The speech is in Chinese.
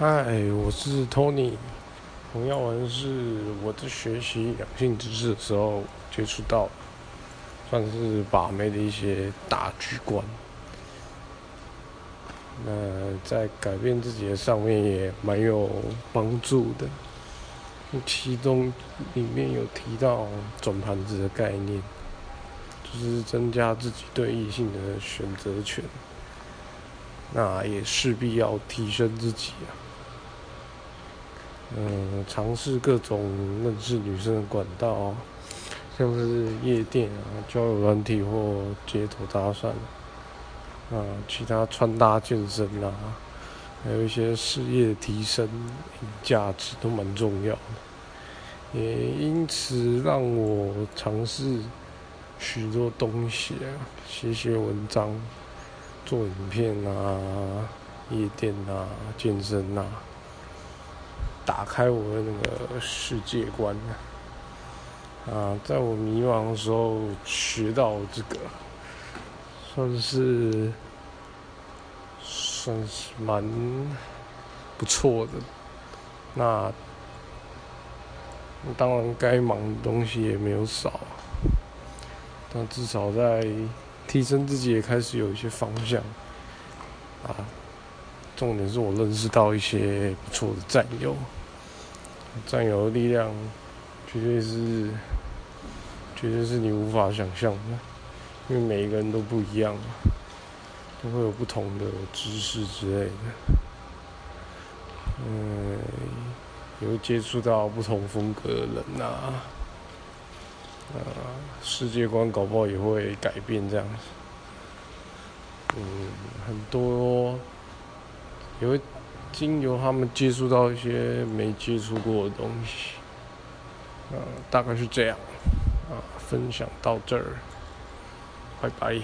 嗨，我是 Tony。红药丸是我在学习两性知识的时候接触到，算是把妹的一些大局观。那在改变自己的上面也蛮有帮助的。其中里面有提到转盘子的概念，就是增加自己对异性的选择权。那也势必要提升自己啊。嗯，尝试各种认识女生的管道，像是夜店啊、交友软体或街头搭讪，啊，其他穿搭、健身啊，还有一些事业提升、价值都蛮重要。也因此让我尝试许多东西啊，写写文章、做影片啊、夜店啊、健身啊。打开我的那个世界观啊！在我迷茫的时候学到这个，算是算是蛮不错的。那当然该忙的东西也没有少，但至少在提升自己也开始有一些方向啊。重点是我认识到一些不错的战友。占有的力量，绝对是，绝对是你无法想象的，因为每一个人都不一样，都会有不同的知识之类的，嗯，也会接触到不同风格的人呐，啊，世界观搞不好也会改变这样子，嗯，很多也会。经由他们接触到一些没接触过的东西，呃，大概是这样，啊，分享到这儿，拜拜。